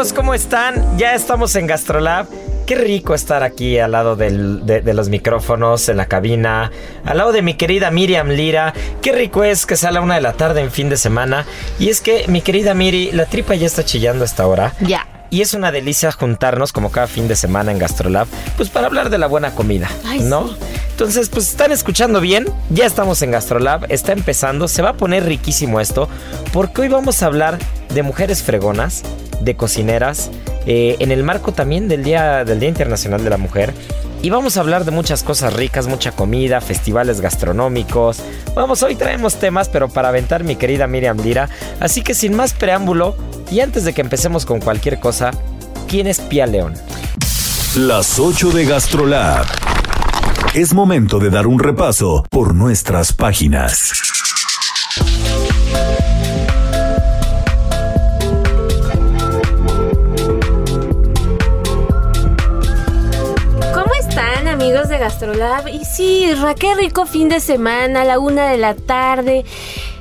Amigos, ¿cómo están? Ya estamos en Gastrolab. Qué rico estar aquí al lado del- de, de los micrófonos, en la cabina, al lado de mi querida Miriam Lira. Qué rico es que sea la una de la tarde en fin de semana. Y es que, mi querida Miri, la tripa ya está chillando a esta hora. Ya. Y es una delicia juntarnos como cada fin de semana en Gastrolab, pues para hablar de la buena comida, Ay, ¿no? sí. Entonces, pues están escuchando bien, ya estamos en Gastrolab, está empezando, se va a poner riquísimo esto, porque hoy vamos a hablar de mujeres fregonas, de cocineras, eh, en el marco también del Día, del Día Internacional de la Mujer. Y vamos a hablar de muchas cosas ricas, mucha comida, festivales gastronómicos. Vamos, hoy traemos temas, pero para aventar mi querida Miriam Lira. Así que sin más preámbulo, y antes de que empecemos con cualquier cosa, ¿quién es Pia León? Las 8 de GastroLab. Es momento de dar un repaso por nuestras páginas. Gastrolab? Y sí, Ra, qué rico fin de semana, a la una de la tarde.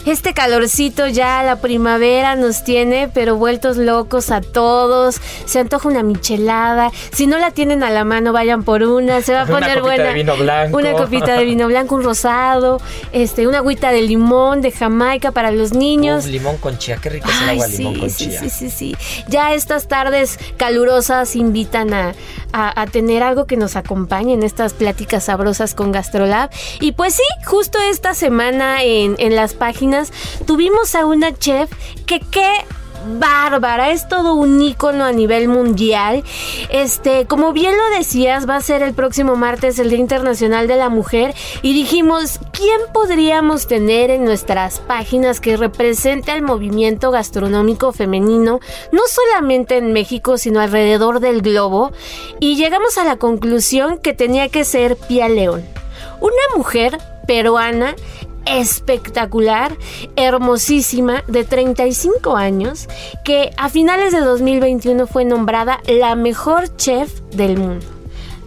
Este calorcito ya, la primavera nos tiene, pero vueltos locos a todos. Se antoja una michelada. Si no la tienen a la mano, vayan por una. Se va a Una poner copita buena. de vino blanco. Una copita de vino blanco, un rosado, este, una agüita de limón, de Jamaica para los niños. Uf, limón con chía, qué rico es el Ay, agua sí, limón con sí, chía. sí, sí, sí. Ya estas tardes calurosas invitan a, a- a tener algo que nos acompañe en estas pláticas sabrosas con Gastrolab. Y pues sí, justo esta semana en, en las páginas tuvimos a una chef que qué bárbara, es todo un ícono a nivel mundial. Este, como bien lo decías, va a ser el próximo martes el Día Internacional de la Mujer y dijimos, ¿quién podríamos tener en nuestras páginas que represente al movimiento gastronómico femenino, no solamente en México, sino alrededor del globo? Y llegamos a la conclusión que tenía que ser Pia León, una mujer peruana espectacular, hermosísima, de 35 años, que a finales de 2021 fue nombrada la mejor chef del mundo.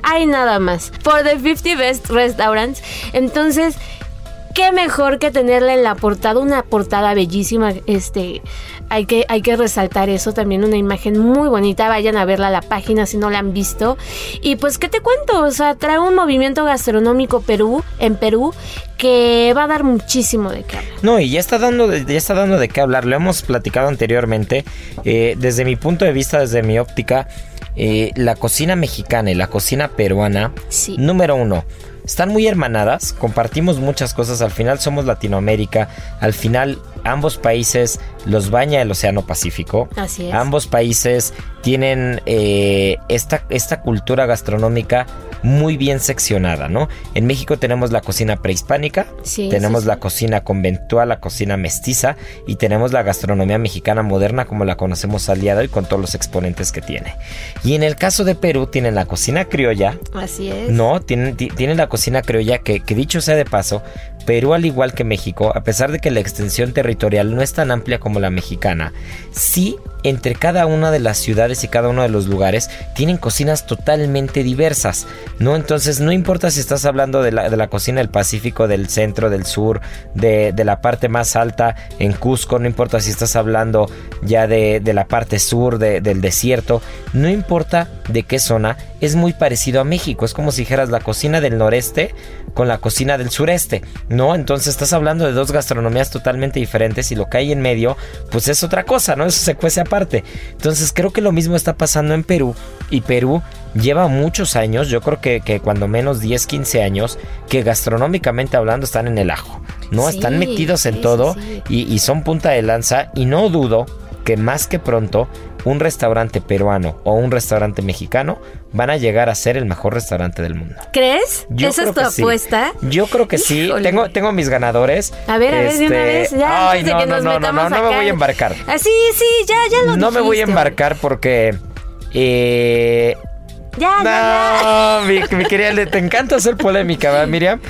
Hay nada más. Por The 50 Best Restaurants. Entonces, qué mejor que tenerla en la portada, una portada bellísima, este, hay que, hay que resaltar eso, también una imagen muy bonita, vayan a verla a la página si no la han visto. Y pues, ¿qué te cuento? O sea, trae un movimiento gastronómico Perú, en Perú, que va a dar muchísimo de qué hablar. No, y ya está dando de, ya está dando de qué hablar. Lo hemos platicado anteriormente. Eh, desde mi punto de vista, desde mi óptica, eh, la cocina mexicana y la cocina peruana, Sí. número uno, están muy hermanadas. Compartimos muchas cosas. Al final somos Latinoamérica. Al final ambos países los baña el Océano Pacífico. Así es. Ambos países tienen eh, esta, esta cultura gastronómica muy bien seccionada, ¿no? En México tenemos la cocina prehispánica, Sí, tenemos sí, sí. la cocina conventual, la cocina mestiza y tenemos la gastronomía mexicana moderna como la conocemos al día de hoy con todos los exponentes que tiene. Y en el caso de Perú tienen la cocina criolla, Así es. no, tienen, ti- tienen la cocina criolla que, que dicho sea de paso, Perú al igual que México, a pesar de que la extensión territorial no es tan amplia como la mexicana, sí entre cada una de las ciudades y cada uno de los lugares tienen cocinas totalmente diversas, ¿no? Entonces no importa si estás hablando de la, de la cocina del Pacífico, del centro, del sur, de, de la parte más alta en Cusco, no importa si estás hablando ya de, de la parte sur, de- del desierto, no importa de qué zona, es muy parecido a México, es como si dijeras la cocina del noreste con la cocina del sureste, ¿no? Entonces estás hablando de dos gastronomías totalmente diferentes y lo que hay en medio, pues es otra cosa, ¿no? Eso se cuece aparte. Entonces creo que lo mismo está pasando en Perú y Perú lleva muchos años, yo creo que, que cuando menos 10, 15 años, que gastronómicamente hablando están en el ajo, ¿no? Sí, están metidos en sí, todo sí. Y, y son punta de lanza y no dudo que más que pronto un restaurante peruano o un restaurante mexicano van a llegar a ser el mejor restaurante del mundo. ¿Crees? Yo ¿Esa es tu sí. apuesta? Yo creo que sí. Híjole. Tengo, tengo mis ganadores. A ver, a ver, de una vez, ya, Ay, no, que no, nos no, no, no, no me voy a embarcar. Ah, sí, sí, ya, ya lo No me voy a embarcar porque. eh, Ya, ya, ya. no, mi, mi querida, te encanta hacer polémica, ¿verdad, Miriam?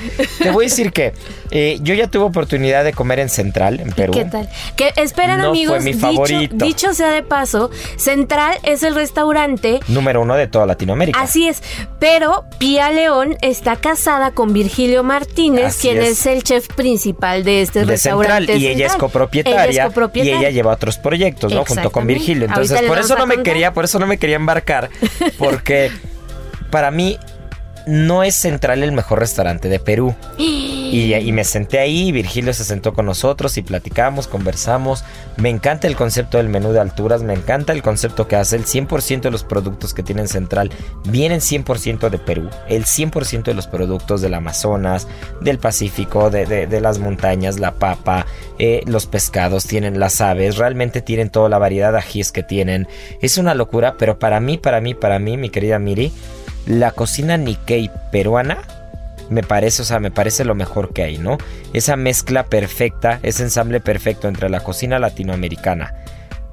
Te voy a decir que eh, yo ya tuve oportunidad de comer en Central, en Perú. ¿Qué tal? Que esperen No amigos, fue mi dicho, favorito. dicho sea de paso, Central es el restaurante Número uno de toda Latinoamérica. Así es, pero Pía León está casada con Virgilio Martínez, Así quien es. es. el chef principal de este de restaurante. Central y ella es copropietaria Ella es copropietaria. y ella lleva otros proyectos, ¿no? Junto con. Virgilio. Entonces, Ahorita por eso no me quería, por eso no me quería embarcar porque para mí no es Central el mejor restaurante de Perú. Y, y me senté ahí, Virgilio se sentó con nosotros y platicamos, conversamos. Me encanta el concepto del menú de alturas, me encanta el concepto que hace. El 100% de los productos que tienen Central vienen 100% de Perú. El 100% de los productos del Amazonas, del Pacífico, de, de- las montañas, la papa, eh, los pescados, tienen las aves, realmente tienen toda la variedad de ajíes que tienen. Es una locura, pero para mí, para mí, para mí, mi querida Miri, la cocina Nikkei peruana me parece, o sea, me parece lo mejor que hay, ¿no? Esa mezcla perfecta, ese ensamble perfecto entre la cocina latinoamericana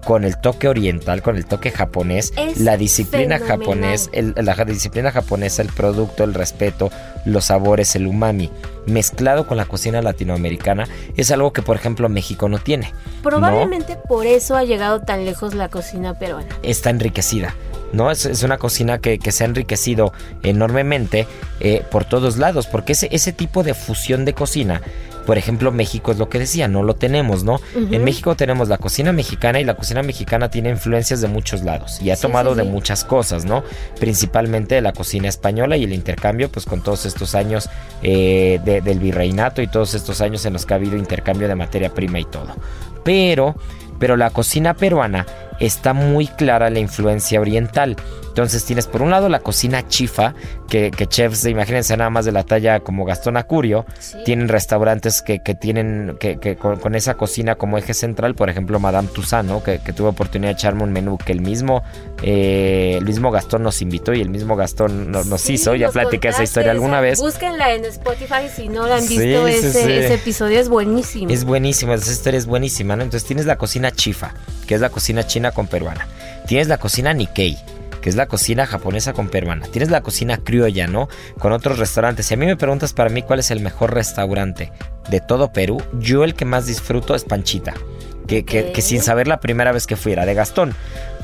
con el toque oriental, con el toque japonés, Es la disciplina japonés, el- la disciplina japonesa, el producto, el respeto, los sabores, el umami, mezclado con la cocina latinoamericana, es algo que, por ejemplo, México no tiene. Probablemente por eso ha llegado tan lejos la cocina peruana. está enriquecida. ¿no? Es, es una cocina que, que se ha enriquecido enormemente eh, por todos lados, porque ese, ese tipo de fusión de cocina, por ejemplo, México es lo que decía, no lo tenemos, ¿no? En México tenemos la cocina mexicana y la cocina mexicana tiene influencias de muchos lados y ha Sí, tomado sí, de muchas cosas, ¿no? Principalmente de la cocina española y el intercambio, pues con todos estos años eh, de- del virreinato y todos estos años en los que ha habido intercambio de materia prima y todo. Pero, pero la cocina peruana está muy clara la influencia oriental. Entonces tienes por un lado la cocina chifa, que, que chefs, imagínense nada más de la talla como Gastón Acurio, Sí. tienen restaurantes que, que tienen que, que con, con esa cocina como eje central, por ejemplo Madame Tusano, que, que tuve oportunidad de echarme un menú que el mismo, eh, el mismo Gastón nos invitó y el mismo Gastón no- nos Sí, hizo, ya platiqué esa historia alguna esa- vez. Búsquenla en Spotify si no la han visto. sí, ese, episodio es buenísimo. Es buenísima, esa historia es buenísima, ¿no? Entonces tienes la cocina chifa, que es la cocina china con peruana. Tienes la cocina Nikkei, que es la cocina japonesa con peruana. Tienes la cocina criolla, ¿no? Con otros restaurantes. Si a mí me preguntas para mí cuál es el mejor restaurante de todo Perú, yo el que más disfruto es Panchita. Que, que- sin saber la primera vez que fui era de Gastón,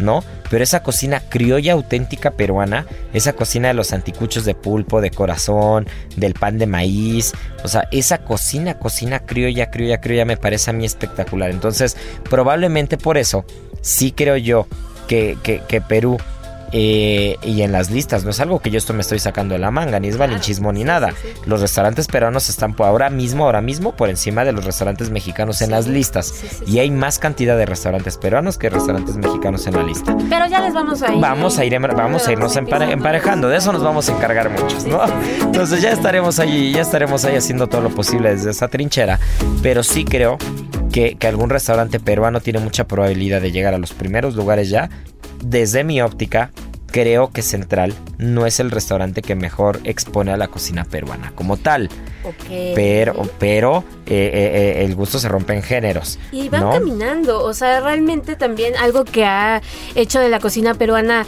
¿no? Pero esa cocina criolla auténtica peruana, esa cocina de los anticuchos de pulpo, de corazón, del pan de maíz, o sea, esa cocina, cocina criolla, criolla, criolla me parece a mí espectacular. Entonces, probablemente por eso, sí creo yo que, que, que Perú eh, y en las listas, no es algo que yo esto me estoy sacando de la manga, ni es valinchismo ni nada. sí, sí. Los restaurantes peruanos están por ahora mismo, ahora mismo, por encima de los restaurantes mexicanos en las listas. Y hay más cantidad de restaurantes peruanos que restaurantes mexicanos en la lista. Pero ya les vamos a ir. Vamos a ir, vamos a irnos empare- emparejando, de eso nos vamos a encargar muchos, ¿no? Entonces ya estaremos ahí, ya estaremos ahí haciendo todo lo posible desde esa trinchera, pero sí creo que, que algún restaurante peruano tiene mucha probabilidad de llegar a los primeros lugares ya, desde mi óptica, creo que Central no es el restaurante que mejor expone a la cocina peruana como tal. Pero, pero eh, eh, eh, el gusto se rompe en géneros. Y van caminando, o sea, realmente también algo que ha hecho de la cocina peruana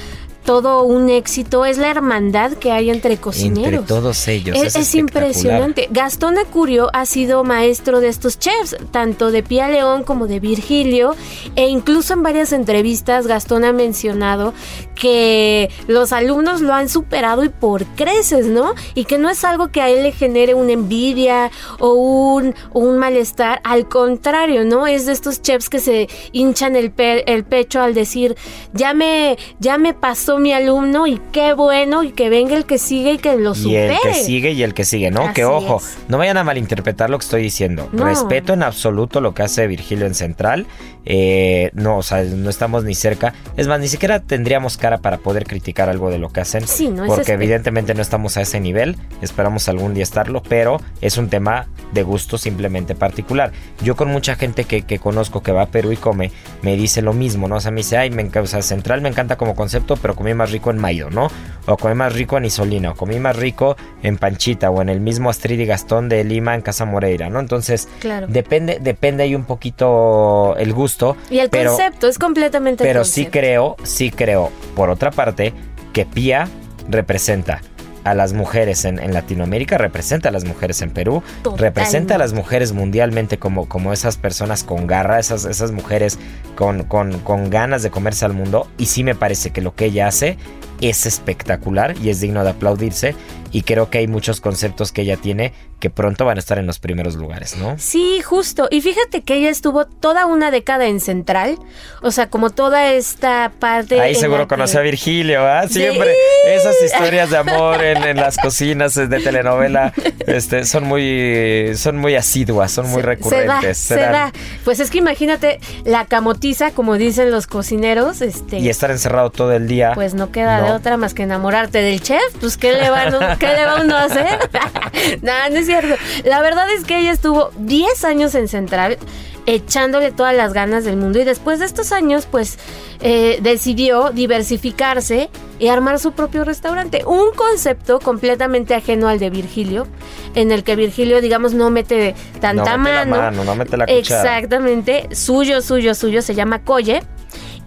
todo un éxito es la hermandad que hay entre cocineros. Entre todos ellos. Es, impresionante. Gastón Acurio ha sido maestro de estos chefs, tanto de Pía León como de Virgilio, e incluso en varias entrevistas Gastón ha mencionado que los alumnos lo han superado y por creces, ¿no? Y que no es algo que a él le genere una envidia o un, un malestar, al contrario, ¿no? Es de estos chefs que se hinchan el, el pecho al decir, ya me, ya me pasó mi alumno y qué bueno y que venga el que sigue y que lo supere. Y el que sigue y el que sigue, ¿no? que ojo, no vayan a malinterpretar lo que estoy diciendo. Respeto en absoluto lo que hace Virgilio en Central. Eh, no, o sea, no estamos ni cerca. Es más, ni siquiera tendríamos cara para poder criticar algo de lo que hacen. Sí, no Porque evidentemente no estamos a ese nivel. Esperamos algún día estarlo, pero es un tema de gusto simplemente particular. Yo con mucha gente que, que conozco que va a Perú y come, me dice lo mismo, ¿no? O sea, me dice, ay, me encanta, o sea, Central me encanta como concepto, pero comí más rico en Mayo, ¿no? O comí más rico en Isolina, o comí más rico en Panchita, o en el mismo Astrid y Gastón de Lima en Casa Moreira, ¿no? Entonces, depende, depende ahí un poquito el gusto. Y el concepto, es completamente Pero sí creo, sí creo, por otra parte, que Pía representa a las mujeres en, Latinoamérica, representa a las mujeres en Perú, representa a las mujeres mundialmente como, como esas personas con garra, esas, esas mujeres con, con, con ganas de comerse al mundo. Y sí me parece que lo que ella hace es espectacular y es digno de aplaudirse y creo que hay muchos conceptos que ella tiene que pronto van a estar en los primeros lugares, ¿no? Sí, justo. Y fíjate que ella estuvo toda una década en Central, o sea, como toda esta parte... Ahí seguro conoce a Virgilio, ¿ah? Siempre esas historias de amor en, las cocinas de telenovela este, son muy son muy asiduas, son muy recurrentes. Se da, Pues es que imagínate la camotiza, como dicen los cocineros, este... Y estar encerrado todo el día. Pues no queda de otra más que enamorarte del chef, pues ¿qué le va, ¿qué le va uno a hacer? no, no es cierto. La verdad es que ella estuvo 10 años en Central echándole todas las ganas del mundo y después de estos años pues eh, decidió diversificarse y armar su propio restaurante. Un concepto completamente ajeno al de Virgilio, en el que Virgilio digamos no mete tanta no mete mano. La mano. No mete la cuchara. Exactamente, suyo, suyo, suyo, se llama Colle.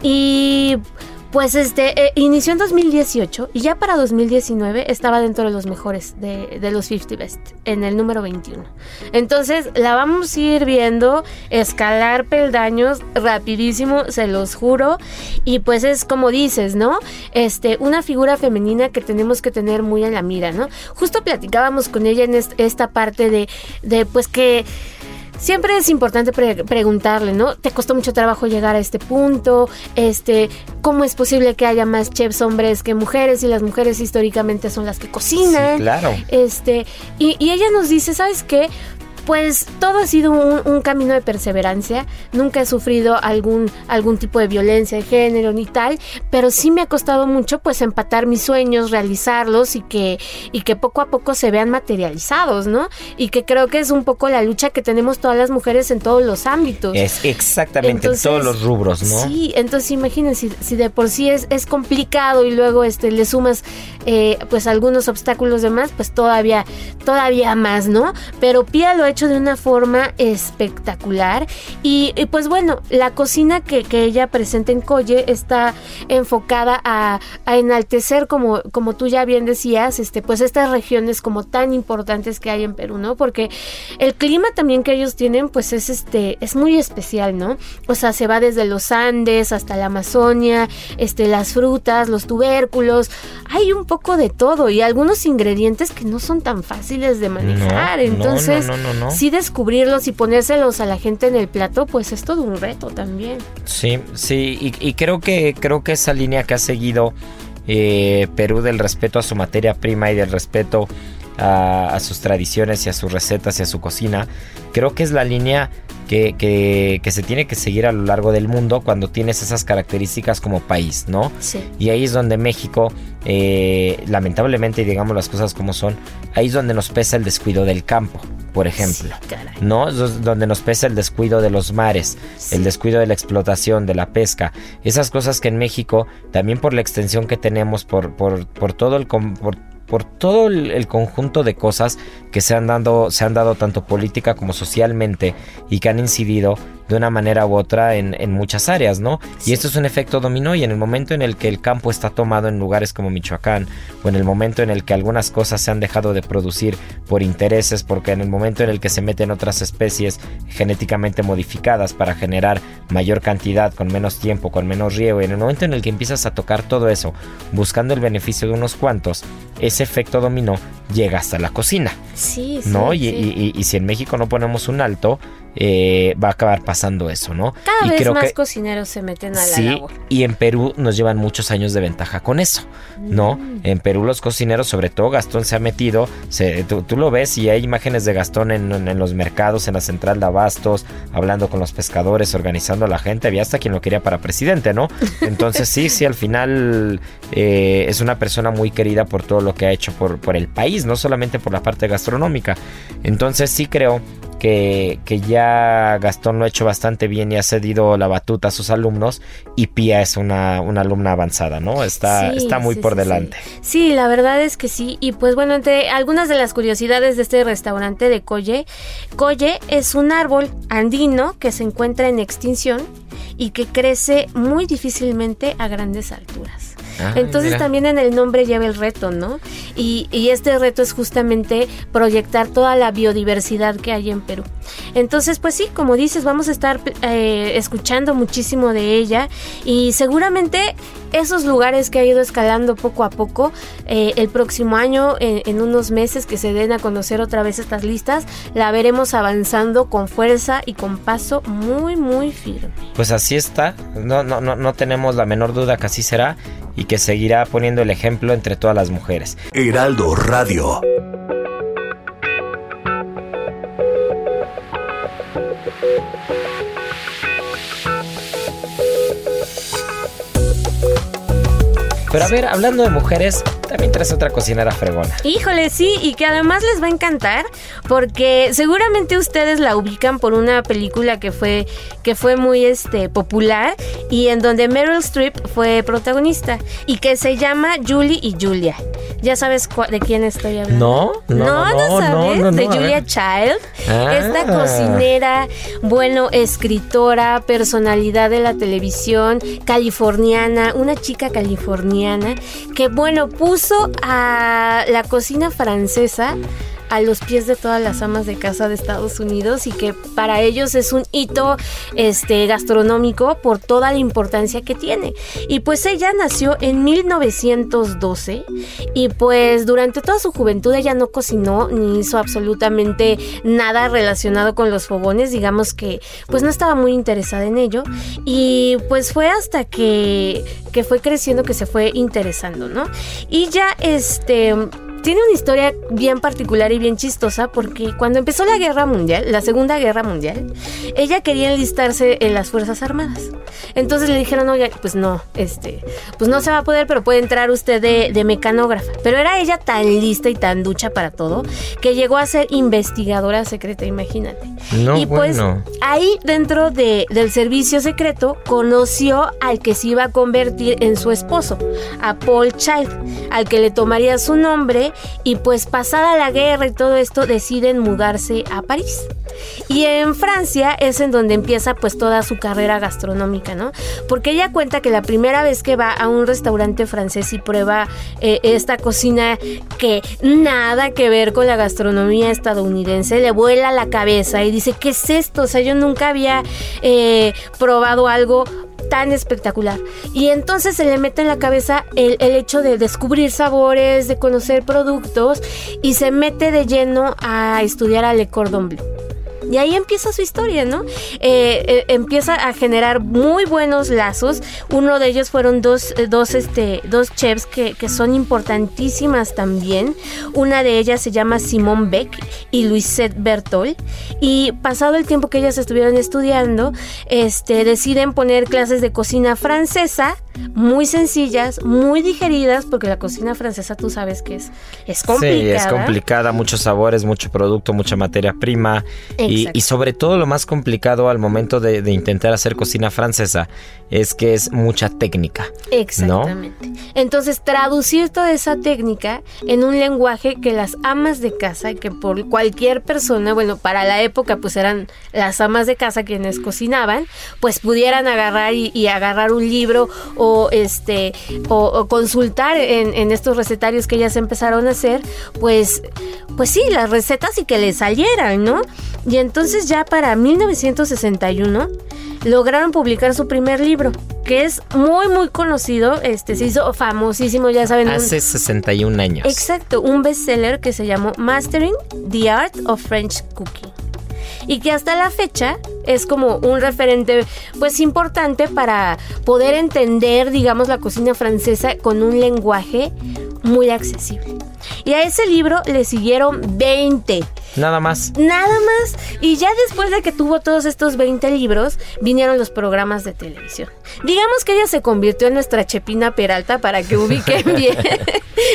Y pues este, eh, inició en 2018 y ya para 2019 estaba dentro de los mejores de, los 50 Best, en el número 21. Entonces la vamos a ir viendo escalar peldaños rapidísimo, se los juro. Y pues es como dices, ¿no? Este, una figura femenina que tenemos que tener muy en la mira, ¿no? Justo platicábamos con ella en esta parte de, de pues que siempre es importante preguntarle, ¿no? ¿Te costó mucho trabajo llegar a este punto? Este, ¿cómo es posible que haya más chefs hombres que mujeres y las mujeres históricamente son las que cocinan? claro. Este, y, y ella nos dice, ¿sabes qué? Pues todo ha sido un, camino de perseverancia. Nunca he sufrido algún, algún tipo de violencia de género ni tal, pero sí me ha costado mucho pues empatar mis sueños, realizarlos y que, y que poco a poco se vean materializados, ¿no? Y que creo que es un poco la lucha que tenemos todas las mujeres en todos los ámbitos. Es exactamente en todos los rubros, ¿no? Sí, entonces imagínense, si, de por sí es, es complicado y luego este, le sumas eh, pues algunos obstáculos de más, pues todavía, todavía más, ¿no? Pero Pía lo hecho de una forma espectacular. Y, pues bueno, la cocina que, ella presenta en Colle está enfocada a, enaltecer, como, como tú ya bien decías, este, pues estas regiones como tan importantes que hay en Perú, ¿no? Porque el clima también que ellos tienen, pues es este, es muy especial, ¿no? O sea, se va desde los Andes hasta la Amazonia, este, las frutas, los tubérculos, hay un poco de todo y algunos ingredientes que no son tan fáciles de manejar. Entonces, no, no, sí descubrirlos y ponérselos a la gente en el plato, pues es todo un reto también. Sí, sí, y, creo que creo que esa línea que ha seguido eh, Perú del respeto a su materia prima y del respeto a, sus tradiciones y a sus recetas y a su cocina, creo que es la línea que, que, se tiene que seguir a lo largo del mundo cuando tienes esas características como país, ¿no? Sí. Y ahí es donde México, eh, lamentablemente, y digamos las cosas como son, ahí es donde nos pesa el descuido del campo por ejemplo. Sí, caray. ¿no? Es Donde nos pesa el descuido de los mares, Sí. el descuido de la explotación, de la pesca. Esas cosas que en México, también por la extensión que tenemos, por, por, por todo el... Por, por todo el, el conjunto de cosas que se han, dado, se han dado tanto política como socialmente y que han incidido de una manera u otra en, en muchas áreas, ¿no? Y esto es un efecto dominó y en el momento en el que el campo está tomado en lugares como Michoacán o en el momento en el que algunas cosas se han dejado de producir por intereses, porque en el momento en el que se meten otras especies genéticamente modificadas para generar mayor cantidad, con menos tiempo, con menos riego, y en el momento en el que empiezas a tocar todo eso, buscando el beneficio de unos cuantos, ese efecto dominó llega hasta la cocina, Sí, sí. ¿no? y, sí. y- y- y si en México no ponemos un alto, eh, va a acabar pasando eso, ¿no? Cada y vez creo más que cocineros se meten a la Sí, labor. y en Perú nos llevan muchos años de ventaja con eso, ¿no? Mm. En Perú los cocineros, sobre todo Gastón se ha metido, se- tú, tú lo ves y hay imágenes de Gastón en, en- en los mercados, en la central de abastos, hablando con los pescadores, organizando a la gente, había hasta quien lo quería para presidente, ¿no? Entonces sí, sí, al final eh, es una persona muy querida por todo lo que ha hecho por, por el país, no solamente por la parte gastronómica. Entonces sí creo que, que ya Gastón lo ha hecho bastante bien y ha cedido la batuta a sus alumnos y Pía es una, una alumna avanzada, ¿no? Está, Sí, está muy sí, por sí, delante. Sí. La verdad es que sí. Y pues bueno, entre algunas de las curiosidades de este restaurante de Coye, Coye es un árbol andino que se encuentra en extinción y que crece muy difícilmente a grandes alturas. Ay, Entonces también en el nombre lleva el reto, ¿no? Y, y este reto es justamente proyectar toda la biodiversidad que hay en Perú. Entonces, pues sí, como dices, vamos a estar eh, escuchando muchísimo de ella y seguramente esos lugares que ha ido escalando poco a poco, eh, el próximo año, en, en unos meses que se den a conocer otra vez estas listas, la veremos avanzando con fuerza y con paso muy, muy firme. Pues así está, no, no, no, no tenemos la menor duda que así será y que seguirá poniendo el ejemplo entre todas las mujeres. Heraldo Radio. Pero a ver, hablando de mujeres, también traes otra cocinera fregona. Híjole, sí, y que además les va a encantar porque seguramente ustedes la ubican por una película que fue que fue muy este popular y en donde Meryl Streep fue protagonista y que se llama Julie y Julia. ¿Ya sabes de quién estoy hablando? No, no, no, no, no, sabes no, de Julia. Child. Ah. Esta cocinera, bueno, escritora, personalidad de la televisión, californiana, una chica californiana que, bueno, puso a la cocina francesa a los pies de todas las amas de casa de Estados Unidos y que para ellos es un hito este gastronómico por toda la importancia que tiene. Y pues ella nació en 1912 y pues durante toda su juventud ella no cocinó ni hizo absolutamente nada relacionado con los fogones, digamos que pues no estaba muy interesada en ello y pues fue hasta que que fue creciendo que se fue interesando, ¿no? Y ya este tiene una historia bien particular y bien chistosa porque cuando empezó la guerra mundial, la segunda guerra mundial, ella quería enlistarse en las Fuerzas Armadas. Entonces le dijeron, oye, pues no, este, pues no se va a poder, pero puede entrar usted de, de mecanógrafa. Pero era ella tan lista y tan ducha para todo que llegó a ser investigadora secreta, imagínate. No, y pues bueno. ahí dentro de- del servicio secreto conoció al que se iba a convertir en su esposo, a Paul Child, al que le tomaría su nombre y pues pasada la guerra y todo esto deciden mudarse a París. Y en Francia es en donde empieza pues toda su carrera gastronómica, ¿no? Porque ella cuenta que la primera vez que va a un restaurante francés y prueba eh, esta cocina que nada que ver con la gastronomía estadounidense, le vuela la cabeza y dice, ¿qué es esto? O sea, yo nunca había eh, probado algo tan espectacular. Y entonces se le mete en la cabeza el, el hecho de descubrir sabores, de conocer productos y se mete de lleno a estudiar a Le Cordon Bleu. Y ahí empieza su historia, ¿no? Eh, eh, empieza a generar muy buenos lazos. Uno de ellos fueron dos, eh, dos, este, dos chefs que, que son importantísimas también. Una de ellas se llama Simone Beck y Louisette Bertol. Y pasado el tiempo que ellas estuvieron estudiando, este, deciden poner clases de cocina francesa muy sencillas, muy digeridas, porque la cocina francesa tú sabes que es, es complicada. Sí, es complicada, muchos sabores, mucho producto, mucha materia prima y, y, sobre todo lo más complicado al momento de, de, intentar hacer cocina francesa es que es mucha técnica. Exactamente. Entonces, traducir toda esa técnica en un lenguaje que las amas de casa, que por cualquier persona, bueno, para la época pues eran las amas de casa quienes cocinaban, pues pudieran agarrar y, y agarrar un libro o este o, consultar en, estos recetarios que ellas empezaron a hacer, pues, pues sí, las recetas y que les salieran, ¿no? Y entonces ya para 1961 lograron publicar su primer libro, que es muy muy conocido, este se hizo famosísimo, ya saben. Hace 61 años. Exacto, un bestseller que se llamó Mastering the Art of French Cooking y que hasta la fecha es como un referente pues importante para poder entender digamos la cocina francesa con un lenguaje muy accesible. Y a ese libro le siguieron 20. Nada más. Nada más. Y ya después de que tuvo todos estos 20 libros, vinieron los programas de televisión. Digamos que ella se convirtió en nuestra Chepina Peralta para que ubiquen bien.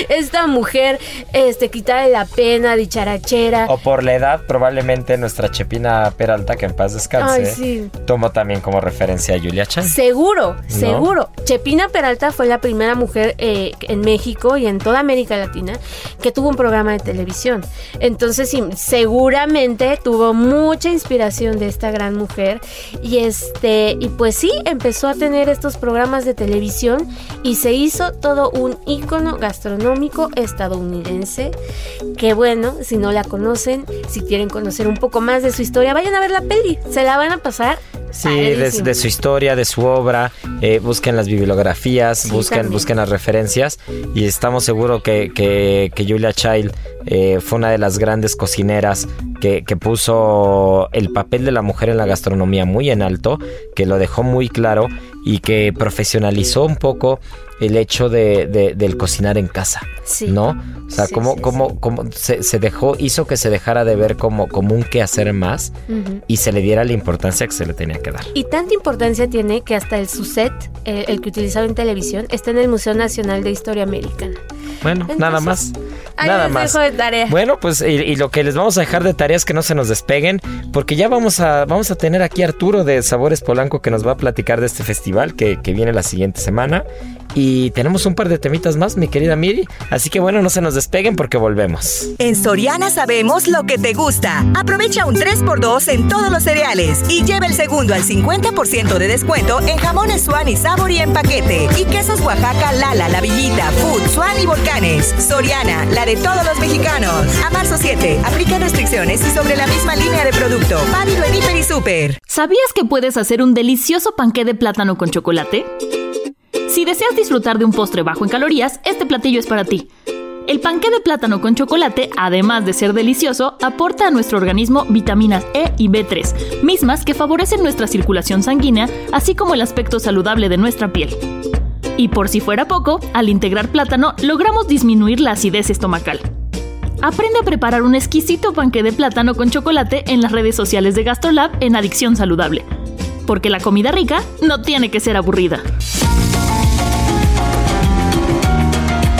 Esta mujer, este, quitarle la pena, dicharachera. O por la edad, probablemente nuestra Chepina Peralta, que en paz descanse, Ay, sí. tomó también como referencia a Julia Chan. Seguro, seguro. Chepina Peralta fue la primera mujer eh, en México y en toda América Latina que tuvo un programa de televisión. Entonces, sí, seguramente tuvo mucha inspiración de esta gran mujer. Y este y pues sí empezó a tener estos programas de televisión y se hizo todo un ícono gastronómico estadounidense que bueno si no la conocen si quieren conocer un poco más de su historia vayan a ver la peli se la van a pasar Sí, de, de, su historia, de su obra, eh, busquen las bibliografías, sí, busquen, busquen las referencias y estamos seguros que, que, que Julia Child eh, fue una de las grandes cocineras que, puso el papel de la mujer en la gastronomía muy en alto, que lo dejó muy claro y que profesionalizó un poco el hecho de, de, del cocinar en casa, sí. ¿no? O sea, Sí, como, sí, como, sí. como se, se, dejó, hizo que se dejara de ver como, como un quehacer más Uh -huh. y se le diera la importancia que se le tenía que dar. Y tanta importancia tiene que hasta el Suset, eh, el que utilizaba en televisión, está en el Museo Nacional de Historia Americana. Bueno, Entonces, nada más. Ahí Nada les más. dejo de tarea. Bueno, pues y, y, lo que les vamos a dejar de tarea es que no se nos despeguen, porque ya vamos a, vamos a tener aquí a Arturo de Sabores Polanco que nos va a platicar de este festival que, que viene la siguiente semana. Y tenemos un par de temitas más, mi querida Miri. Así que bueno, no se nos despeguen porque volvemos. En Soriana sabemos lo que te gusta. Aprovecha un 3x2 en todos los cereales y lleva el segundo al 50% de descuento en jamones Swan y Sabor y en paquete. Y quesos Oaxaca, Lala, La Villita, Food, Swan y Volcanes. Soriana, la de todos los mexicanos. A marzo 7, aplica restricciones y sobre la misma línea de producto. Válido en Hiper y Super. ¿Sabías que puedes hacer un delicioso panqué de plátano con chocolate? Si deseas disfrutar de un postre bajo en calorías, este platillo es para ti. El panqué de plátano con chocolate, además de ser delicioso, aporta a nuestro organismo vitaminas E y B3, mismas que favorecen nuestra circulación sanguínea, así como el aspecto saludable de nuestra piel. Y por si fuera poco, al integrar plátano logramos disminuir la acidez estomacal. Aprende a preparar un exquisito panqué de plátano con chocolate en las redes sociales de GastroLab en Adicción Saludable. Porque la comida rica no tiene que ser aburrida.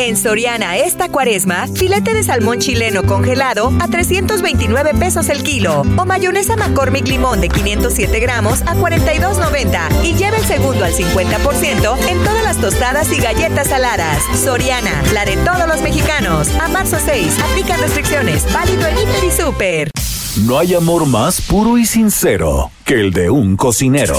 En Soriana esta cuaresma, filete de salmón chileno congelado a 329 pesos el kilo o mayonesa McCormick limón de 507 gramos a 42.90 y lleva el segundo al 50% en todas las tostadas y galletas saladas. Soriana, la de todos los mexicanos. A marzo 6, aplica restricciones. Válido en Hiper y Super. No hay amor más puro y sincero que el de un cocinero.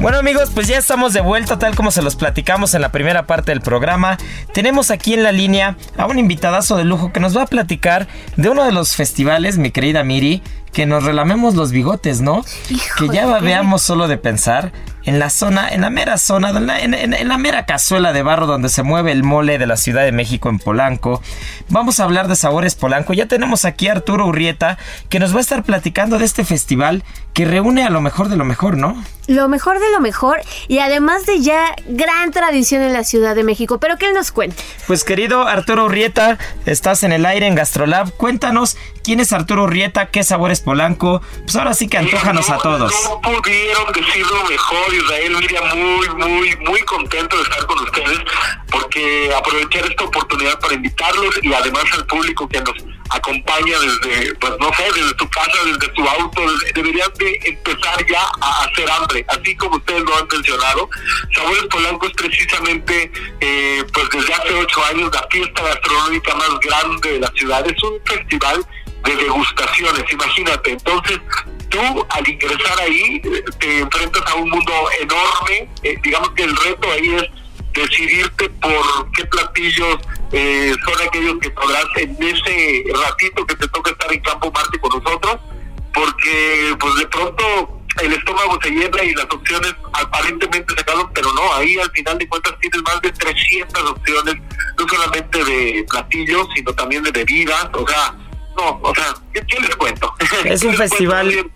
Bueno amigos, pues ya estamos de vuelta tal como se los platicamos en la primera parte del programa. Tenemos aquí en la línea a un invitadazo de lujo que nos va a platicar de uno de los festivales, mi querida Miri, que nos relamemos los bigotes, ¿no? que ya veamos solo de pensar en la zona, en la mera zona, en la, mera cazuela de barro donde se mueve el mole de la Ciudad de México en Polanco. Vamos a hablar de Sabores Polanco. Ya tenemos aquí a Arturo Urrieta que nos va a estar platicando de este festival que reúne a lo mejor de lo mejor, ¿no? Lo mejor de lo mejor y además de ya gran tradición en la Ciudad de México. Pero que él nos cuente. Pues querido Arturo Urrieta, estás en el aire en Gastrolab. Cuéntanos quién es Arturo Urrieta, qué Sabores Polanco. Pues ahora sí que antojanos a todos. No pudieron decirlo mejor Israel, Miriam, muy, muy, muy contento de estar con ustedes porque aprovechar esta oportunidad para invitarlos y además al público que nos acompaña desde, pues no sé, desde tu casa, desde tu auto, deberían de empezar ya a hacer hambre, así como ustedes lo han mencionado. Sabores Polanco es precisamente, eh, pues desde hace ocho años, la fiesta gastronómica más grande de la ciudad. Es un festival de degustaciones, imagínate. Entonces, tú al ingresar ahí te enfrentas a un mundo enorme. Eh, digamos que el reto ahí es decidirte por qué platillos eh, son aquellos que podrás en ese ratito que te toca estar en Campo Marte con nosotros, porque pues de pronto el estómago se llena y las opciones aparentemente se acaban, pero no, ahí al final de cuentas tienes más de 300 opciones, no solamente de platillos, sino también de bebidas, o sea, no, o sea, ¿qué, les cuento? Es un festival...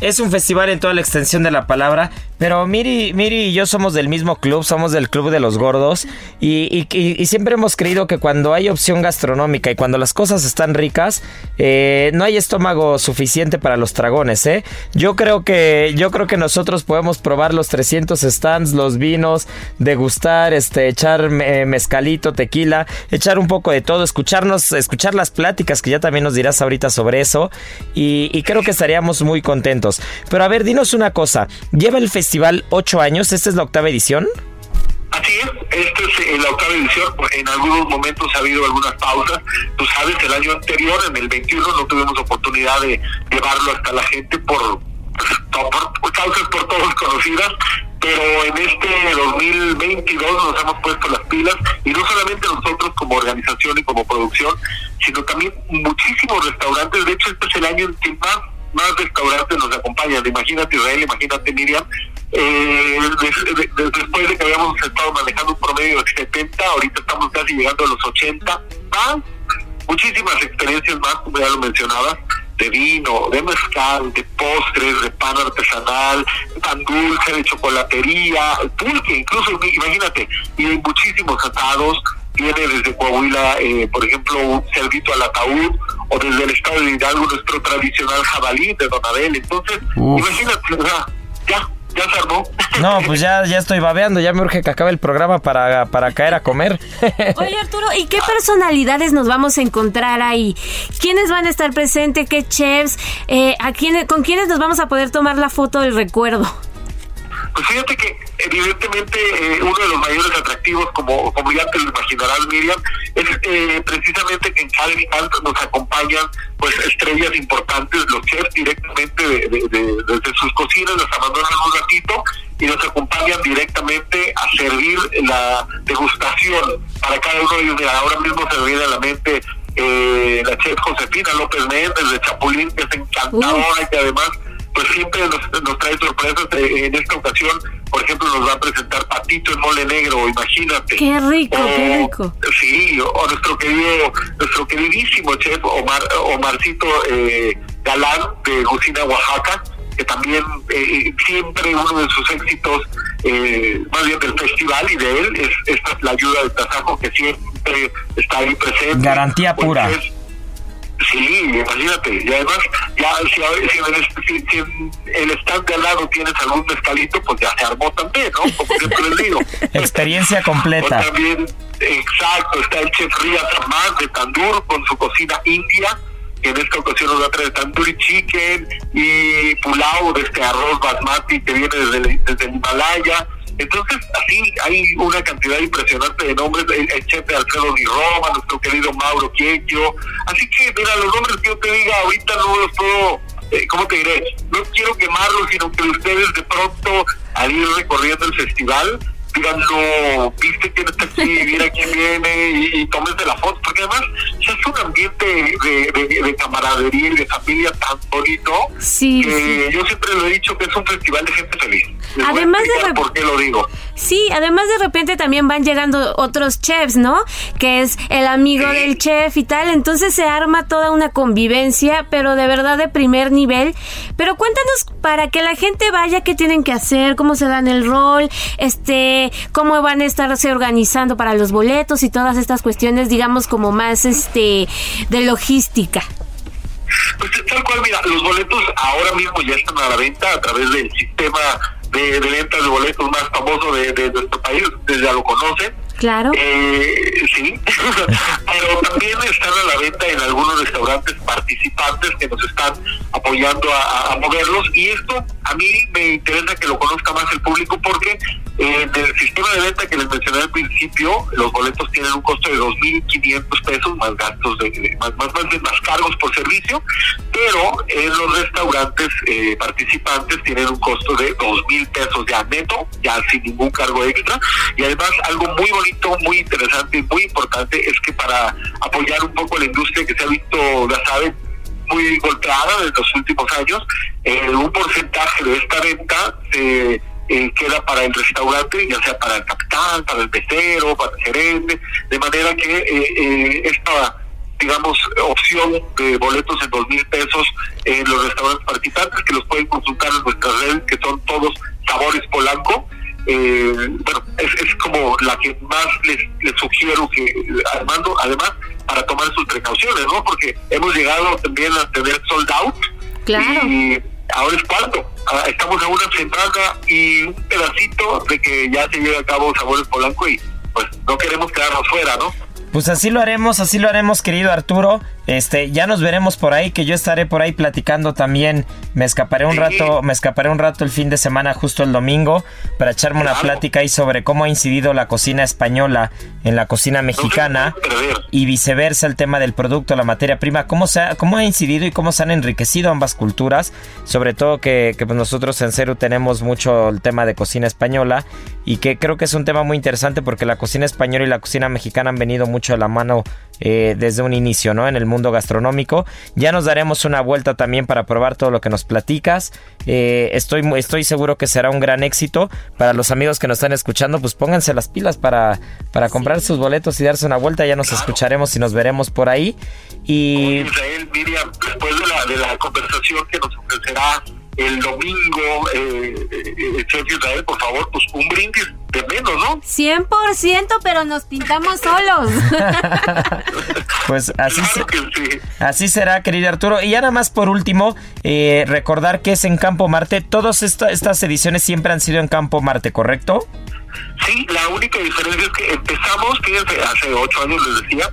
Es un festival en toda la extensión de la palabra, pero Miri, Miri y yo somos del mismo club, somos del club de los gordos y, siempre hemos creído que cuando hay opción gastronómica y cuando las cosas están ricas, eh, no hay estómago suficiente para los dragones, ¿eh? Yo creo que yo creo que nosotros podemos probar los 300 stands, los vinos, degustar, este, echar mezcalito, tequila, echar un poco de todo, escucharnos, escuchar las pláticas que ya también nos dirás ahorita sobre eso y, y creo que estaríamos muy contentos. Pero a ver, dinos una cosa, lleva el festival festival ocho años. ¿Esta es la octava edición? Así es, esta es eh, la octava edición. En algunos momentos ha habido algunas pausas. Tú sabes, el año anterior, en el 21, no tuvimos oportunidad de llevarlo hasta la gente por, por, causas por todos conocidas. Pero en este 2022 nos hemos puesto las pilas y no solamente nosotros como organización y como producción, sino también muchísimos restaurantes. De hecho, este es el año en que más más restaurantes nos acompañan. Imagínate Israel, imagínate Miriam, eh, después de que habíamos estado manejando un promedio de 70, ahorita estamos casi llegando a los 80, muchísimas experiencias más, como ya lo mencionabas, de vino, de mezcal, de postres, de pan artesanal, pan dulce, de chocolatería, pulque, incluso, imagínate, y hay muchísimos atados, viene desde Coahuila, eh, por ejemplo, un cerdito al ataúd, o desde el estado de Hidalgo nuestro tradicional jabalí de Donadel. Entonces, imagínate, ya, ya se armó. No, pues ya, ya estoy babeando, ya me urge que acabe el programa para, para caer a comer. Oye Arturo, ¿y qué personalidades nos vamos a encontrar ahí? ¿Quiénes van a estar presentes? ¿Qué chefs? Eh, ¿a quién, ¿Con quiénes nos vamos a poder tomar la foto del recuerdo? Pues fíjate que evidentemente eh, uno de los mayores atractivos, como, como ya te lo imaginarás Miriam, es eh, precisamente que en cada nos acompañan pues estrellas importantes, los chefs directamente desde sus cocinas, los abandonan un ratito y nos acompañan directamente a servir la degustación para cada uno de ellos. ahora mismo se me viene a la mente eh, la chef Josefina López Méndez de Chapulín, que es encantadora y que además pues siempre nos, trae sorpresas. Eh, en esta ocasión, por ejemplo, nos va a presentar Patito en mole negro, imagínate. Qué rico, qué rico. Sí, o nuestro querido, nuestro queridísimo chef Omar, Omarcito eh, Galán de Gucina, Oaxaca, que también eh, siempre uno de sus éxitos, más bien del festival y de él, es esta la ayuda de Tazajo que siempre está ahí presente. Garantía pura. Pues Sí, imagínate. Y además, ya si, si, en el, si, en el stand de al lado tienes algún mezcalito, pues ya se armó también, ¿no? Como siempre les digo. Experiencia completa. O también, exacto, está el chef Rías Amás de Tandur con su cocina india que en esta ocasión nos va a traer tandoori chicken y pulao de este arroz basmati que viene desde, desde el Himalaya entonces, así hay una cantidad impresionante de nombres, el, chef de Alfredo Di Roma, nuestro querido Mauro Quiecho. Así que, mira, los nombres que yo te diga ahorita no los puedo, eh, ¿cómo te diré? No quiero quemarlos, sino que ustedes de pronto, al ir recorriendo el festival, digan, no, viste quién está aquí, mira quién viene y, y tomes de la foto, porque además es un ambiente de, de, camaradería y de familia tan bonito sí, que yo siempre lo he dicho que es un festival de gente feliz. además de por qué lo digo. Sí, además de repente también van llegando otros chefs, ¿no? Que es el amigo del chef y tal, entonces se arma toda una convivencia, pero de verdad de primer nivel. Pero cuéntanos para que la gente vaya qué tienen que hacer, cómo se dan el rol, este, cómo van a estarse organizando para los boletos y todas estas cuestiones, digamos como más este de logística. Pues tal cual, mira, los boletos ahora mismo ya están a la venta a través del sistema de, de ventas de boletos más famoso de, de nuestro país, ustedes ya lo conocen. Claro. Eh, sí, pero también están a la venta en algunos restaurantes participantes que nos están apoyando a, moverlos y esto a mí me interesa que lo conozca más el público porque en el sistema de venta que les mencioné al principio, los boletos tienen un costo de 2.500 pesos más gastos, de, más, más, más, cargos por servicio, pero en los restaurantes eh, participantes tienen un costo de 2.000 pesos ya neto, ya sin ningún cargo extra. Y además algo muy bonito muy interesante y muy importante es que para apoyar un poco la industria que se ha visto, ya saben, muy golpeada en los últimos años, eh, un porcentaje de esta venta se eh, queda para el restaurante, ya sea para el capitán, para el pecero, para el gerente, de manera que eh, esta digamos, opción de boletos en dos mil pesos en los restaurantes participantes, que los pueden consultar en nuestras redes, que son todos Sabores Polanco, eh, bueno, es, como la que más les, les sugiero que, Armando, además, para tomar sus precauciones, ¿no? Porque hemos llegado también a tener sold out. Claro. Y ahora es cuarto. Ah, estamos a una semana y un pedacito de que ya se lleve a cabo Sabores Polanco y pues no queremos quedarnos fuera, ¿no? Pues así lo haremos, así lo haremos, querido Arturo. Este, ya nos veremos por ahí, que yo estaré por ahí platicando también. Me escaparé un rato, me escaparé un rato el fin de semana, justo el domingo, para echarme una plática ahí sobre cómo ha incidido la cocina española en la cocina mexicana y viceversa el tema del producto, la materia prima, cómo se ha, cómo ha incidido y cómo se han enriquecido ambas culturas, sobre todo que, que pues nosotros en Ceru tenemos mucho el tema de cocina española y que creo que es un tema muy interesante porque la cocina española y la cocina mexicana han venido mucho de la mano eh, desde un inicio, ¿no? En el mundo gastronómico. Ya nos daremos una vuelta también para probar todo lo que nos platicas. Eh, estoy, estoy seguro que será un gran éxito. Para los amigos que nos están escuchando, pues pónganse las pilas para, para comprar sus boletos y darse una vuelta. Ya nos escucharemos y nos veremos por ahí. Y... Israel, Miriam, después de la, de la conversación que nos ofrecerá el domingo, eh, eh, Israel, por favor, pues un brindis de menos, ¿no? 100%, pero nos pintamos solos. pues así, así será, querido Arturo. Y ya nada más por último, eh, recordar que es en Campo Marte. Todas estas ediciones siempre han sido en Campo Marte, ¿correcto? Sí, la única diferencia es que empezamos, fíjense, hace ocho años les decía,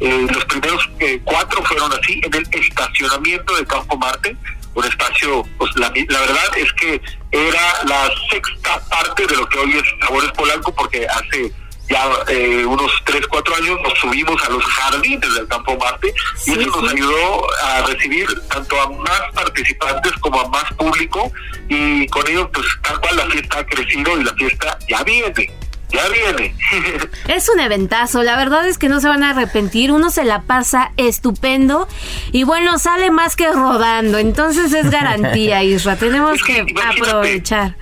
eh, los primeros eh, cuatro fueron así, en el estacionamiento de Campo Marte un espacio, pues la, la, verdad es que era la sexta parte de lo que hoy es Sabores Polanco, porque hace ya eh, unos 3, 4 años nos subimos a los jardines del Campo Marte y eso nos ayudó a recibir tanto a más participantes como a más público y con ello pues tal cual la fiesta ha crecido y la fiesta ya viene ya viene. es un eventazo, la verdad es que no se van a arrepentir, uno se la pasa estupendo y bueno, sale más que rodando, entonces es garantía, Isra, tenemos que aprovechar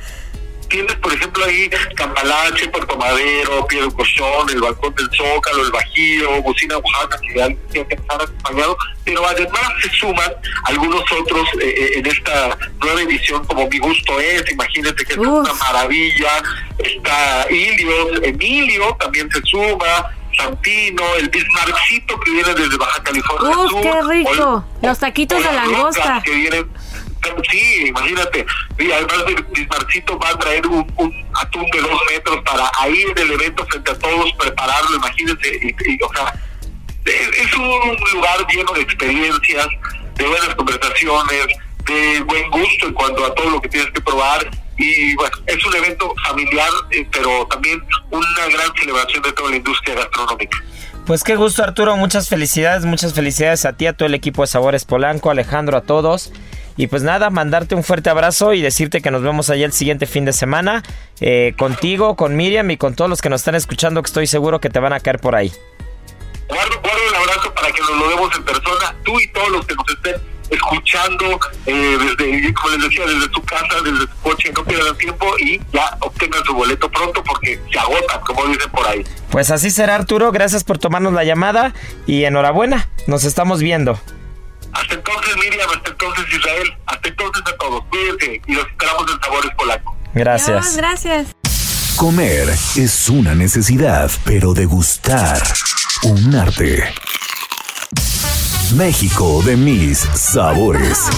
tienes, por ejemplo, ahí Cambalache, Puerto Madero, Piedro Cochón, el Balcón del Zócalo, el Bajío, Bocina Oaxaca, que ya que estar acompañado, pero además se suman algunos otros eh, eh, en esta nueva edición, como Mi Gusto Es, imagínate que es una maravilla, está Ilios, Emilio también se suma, Santino, el Bismarckcito que viene desde Baja California ¡Uf, Sur, qué rico! o- Los taquitos o de langosta. rocas que vienen Sí, imagínate. Y además del Bismarckcito va a traer un, un atún de dos metros para ahí en el evento frente a todos prepararlo, imagínense. Y, y, o sea, es un lugar lleno de experiencias, de buenas conversaciones, de buen gusto en cuanto a todo lo que tienes que probar. Y bueno, es un evento familiar, eh, pero también una gran celebración de toda la industria gastronómica. Pues qué gusto Arturo, muchas felicidades, muchas felicidades a ti, a todo el equipo de Sabores Polanco, Alejandro, a todos. Y pues nada, mandarte un fuerte abrazo y decirte que nos vemos allá el siguiente fin de semana, eh, contigo, con Miriam y con todos los que nos están escuchando, que estoy seguro que te van a caer por ahí. Guardo, guardo el abrazo para que nos lo demos en persona, tú y todos los que nos estén escuchando eh, desde, como les decía, desde su casa, desde su coche, no pierdan tiempo y ya obtengan su boleto pronto porque se agotan, como dicen por ahí. Pues así será Arturo, gracias por tomarnos la llamada y enhorabuena, nos estamos viendo. Hasta entonces, Miriam, hasta entonces, Israel, hasta entonces a todos. Cuídense y los esperamos en Sabores Polaco. Gracias. Dios, gracias. Comer es una necesidad, pero degustar un arte. México de mis sabores.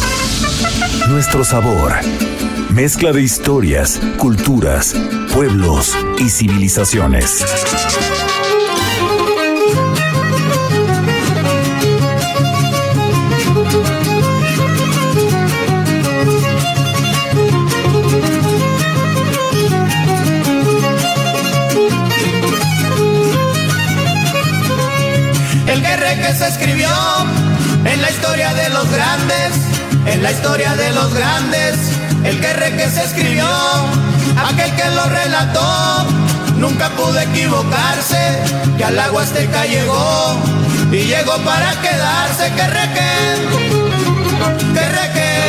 Nuestro sabor. Mezcla de historias, culturas, pueblos y civilizaciones. La historia de los grandes, el guerre que se escribió, aquel que lo relató, nunca pudo equivocarse, que al agua azteca llegó. Y llegó para quedarse, que reque, que que que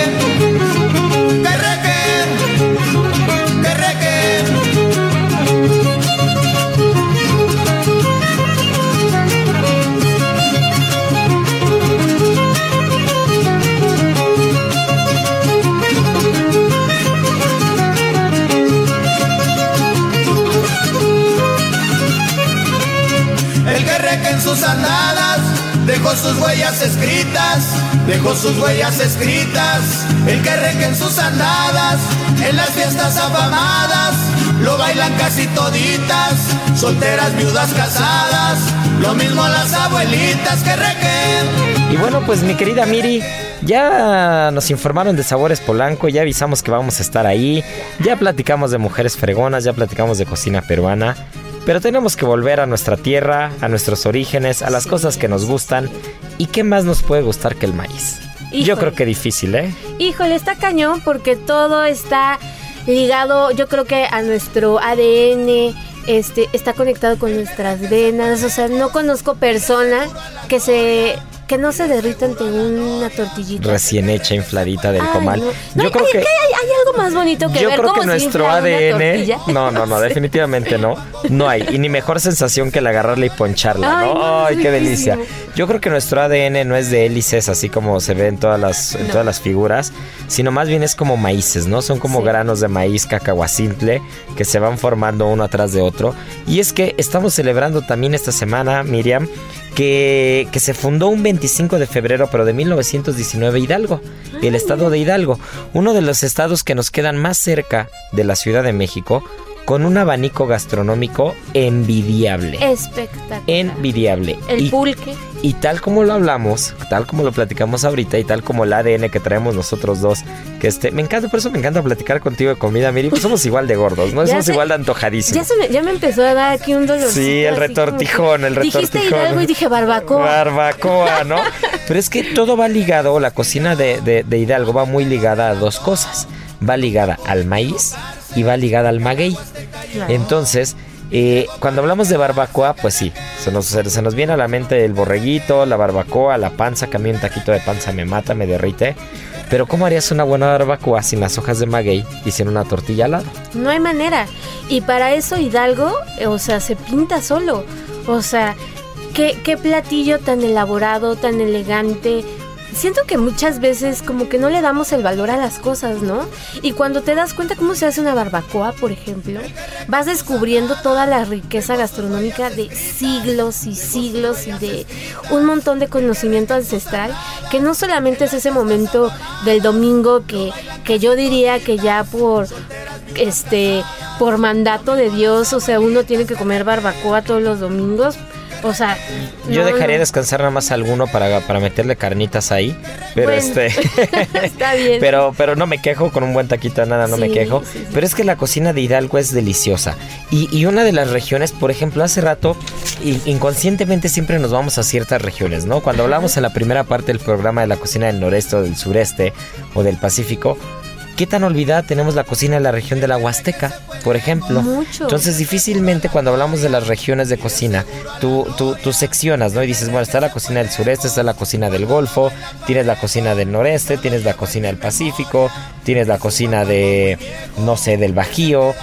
sus andadas dejó sus huellas escritas, dejó sus huellas escritas. El que en sus andadas, en las fiestas afamadas, lo bailan casi toditas, solteras, viudas, casadas, lo mismo las abuelitas que requen. Y bueno, pues mi querida Miri, ya nos informaron de Sabores Polanco, ya avisamos que vamos a estar ahí, ya platicamos de mujeres fregonas, ya platicamos de cocina peruana, pero tenemos que volver a nuestra tierra, a nuestros orígenes, a las cosas que nos gustan. ¿Y qué más nos puede gustar que el maíz? Yo creo que difícil, ¿eh? Híjole, está cañón porque todo está ligado, yo creo que a nuestro ADN, este, está conectado con nuestras venas. O sea, no conozco persona que se que no se derrita ante una tortillita. Recién hecha, infladita del Ay, comal. no. No, Yo creo hay, que... hay, hay algo más bonito que Yo ver creo cómo que nuestro ADN. No, no, no, definitivamente no. No hay. Y ni mejor sensación que el agarrarla y poncharla, Ay, ¿no? Ay, qué delicia. Yo creo que nuestro ADN no es de hélices, así como se ve en todas las, en todas las figuras, sino más bien es como maíces, ¿no? Son como Sí. granos de maíz cacahuacintle que se van formando uno atrás de otro. Y es que estamos celebrando también esta semana, Miriam, que, que se fundó un 25 de febrero, pero de 1919, Hidalgo, el estado de Hidalgo, uno de los estados que nos quedan más cerca de la Ciudad de México, con un abanico gastronómico envidiable. Espectacular. Envidiable. El Y- pulque. y tal como lo hablamos, tal como lo platicamos ahorita y tal como el ADN que traemos nosotros dos, que este, me encanta, por eso me encanta platicar contigo de comida, Miri, pues somos igual de gordos, ¿no? Ya Somos igual de Ya, antojadísimos. se me, ya me empezó a dar aquí un dolor. Sí, el retortijón, el Dijiste retortijón. Hidalgo y dije barbacoa. Barbacoa, ¿no? Pero es que todo va ligado, la cocina de, de- de Hidalgo va muy ligada a dos cosas. Va ligada al maíz y va ligada al maguey. Claro. Entonces, eh, cuando hablamos de barbacoa, pues sí, se nos, se, nos viene a la mente el borreguito, la barbacoa, la panza, que a mí un taquito de panza me mata, me derrite. Pero ¿cómo harías una buena barbacoa sin las hojas de maguey y sin una tortilla al lado? No hay manera. Y para eso Hidalgo, eh, o sea, se pinta solo. O sea, qué, qué platillo tan elaborado, tan elegante. Siento que muchas veces como que no le damos el valor a las cosas, ¿no? Y cuando te das cuenta cómo se hace una barbacoa, por ejemplo, vas descubriendo toda la riqueza gastronómica de siglos y siglos y de un montón de conocimiento ancestral, que no solamente es ese momento del domingo que, que yo diría que ya por este por mandato de Dios, o sea, uno tiene que comer barbacoa todos los domingos, o sea, yo no, dejaría no. descansar nada más alguno para, para meterle carnitas ahí. Pero Bueno, este. está bien. Pero, pero no me quejo con un buen taquito nada, no me quejo. sí, sí. Pero es que la cocina de Hidalgo es deliciosa. Y, y una de las regiones, por ejemplo, hace rato, inconscientemente siempre nos vamos a ciertas regiones, ¿no? Cuando hablamos en la primera parte del programa de la cocina del noreste o del sureste o del Pacífico. ¿Qué tan olvidada tenemos la cocina de la región de la Huasteca, por ejemplo? Mucho. Entonces, difícilmente cuando hablamos de las regiones de cocina, tú, tú, tú seccionas, ¿no? Y dices, bueno, está la cocina del sureste, está la cocina del Golfo, tienes la cocina del noreste, tienes la cocina del Pacífico, tienes la cocina de, no sé, del Bajío.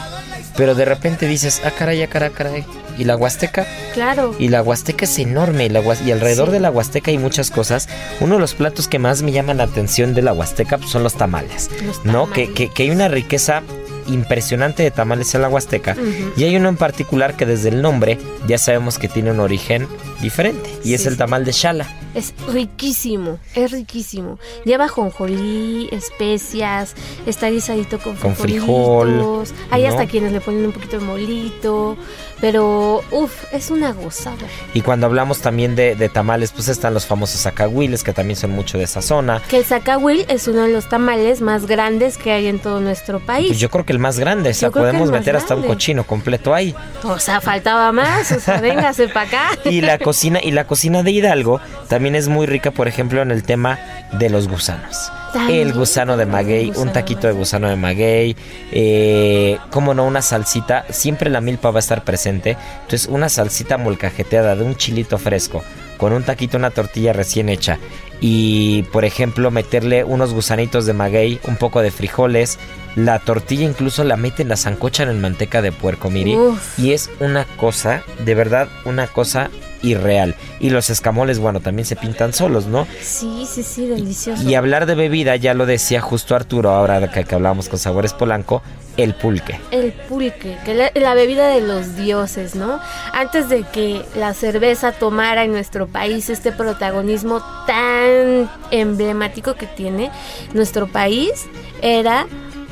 Pero de repente dices, ah, caray, ah, caray, caray. ¿Y la Huasteca? Claro. Y la Huasteca es enorme y, la Huas- y alrededor Sí. de la Huasteca hay muchas cosas. Uno de los platos que más me llaman la atención de la Huasteca pues, son los tamales. Los ¿No? tamales. Que, que- que hay una riqueza impresionante de tamales en la Huasteca. Y hay uno en particular que desde el nombre ya sabemos que tiene un origen diferente. Y es el tamal de Shala. Es riquísimo, es riquísimo. Lleva jonjolí, especias, está guisadito con, Con frijol, Hay ¿no? hasta quienes le ponen un poquito de molito, pero uff, es una gozada. Y cuando hablamos también de, de tamales, pues están los famosos acahuiles, que también son mucho de esa zona. Que el zacahuil es uno de los tamales más grandes que hay en todo nuestro país. Pues yo creo que el más grande, o sea, podemos meter hasta un cochino completo ahí. O sea, faltaba más, o sea, véngase para acá. Y la cocina, y la cocina de Hidalgo también es muy rica, por ejemplo, en el tema de los gusanos. También El gusano de maguey, gusano un taquito de gusano de maguey, eh, como no, una salsita, siempre la milpa va a estar presente. Entonces, una salsita molcajeteada de un chilito fresco, con un taquito, una tortilla recién hecha. Y, por ejemplo, meterle unos gusanitos de maguey, un poco de frijoles. La tortilla incluso la meten, la zancochan en manteca de puerco, mire. Uf. Y es una cosa, de verdad, una cosa irreal. Y los escamoles, bueno, también se pintan solos, ¿no? Sí, sí, sí, delicioso. Y hablar de bebida, ya lo decía justo Arturo, ahora que, que hablábamos con Sabores Polanco, el pulque. El pulque, que la, la bebida de los dioses, ¿no? Antes de que la cerveza tomara en nuestro país este protagonismo tan emblemático que tiene, nuestro país era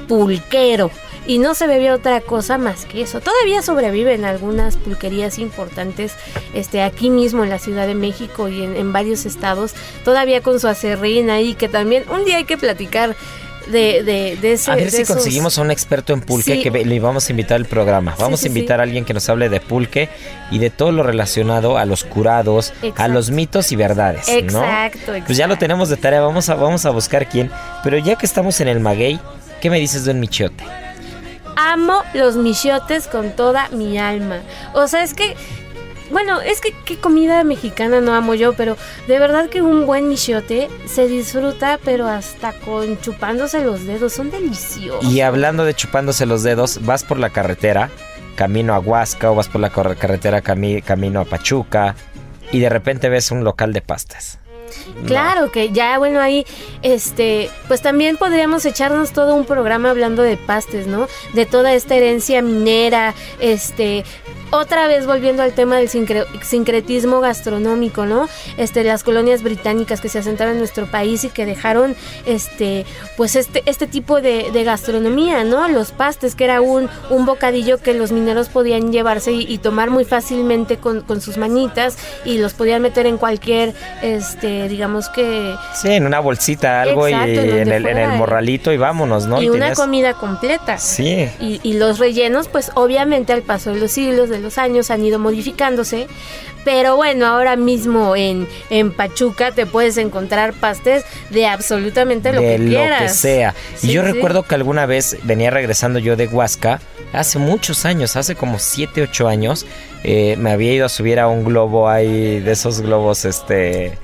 pulquero. Y no se bebía otra cosa más que eso. Todavía sobreviven algunas pulquerías importantes este, aquí mismo en la Ciudad de México y en, en varios estados. Todavía con su acerrín ahí, que también un día hay que platicar de, de, de ese... A ver si esos- conseguimos a un experto en pulque Sí. que le vamos a invitar al programa. Vamos sí, a invitar a alguien que nos hable de pulque y de todo lo relacionado a los curados, a Exacto. los mitos y verdades, ¿no? Exacto, Pues ya lo exacto. tenemos de tarea, vamos a, vamos a buscar quién. Pero ya que estamos en el maguey, ¿qué me dices de un michiote? Amo los michiotes con toda mi alma. O sea, es que, bueno, es que qué comida mexicana no amo yo, pero de verdad que un buen michiote se disfruta, pero hasta con chupándose los dedos, son deliciosos. Y hablando de chupándose los dedos, vas por la carretera, camino a Huasca, o vas por la carretera cami- camino a Pachuca, y de repente ves un local de pastas. Claro que ya, bueno, ahí, este, pues también podríamos echarnos todo un programa hablando de pastes, ¿no? De toda esta herencia minera, este, otra vez volviendo al tema del sincre- sincretismo gastronómico, ¿no? Este, las colonias británicas que se asentaron en nuestro país y que dejaron, este, pues este, este tipo de, de gastronomía, ¿no? Los pastes, que era un, un bocadillo que los mineros podían llevarse y, y tomar muy fácilmente con, con sus manitas y los podían meter en cualquier, este, digamos que Sí, en una bolsita, algo, Exacto, y en el, en el fuera, eh. morralito, y vámonos, ¿no? y una tenías- comida completa. Sí. Y, y los rellenos, pues obviamente al paso de los siglos, de los años, han ido modificándose. Pero bueno, ahora mismo en, en Pachuca te puedes encontrar pastes de absolutamente lo de que lo quieras. que sea. y yo sí. recuerdo que alguna vez venía regresando yo de Huasca, hace muchos años, hace como 7, 8 años, eh, me había ido a subir a un globo ahí, de esos globos, este...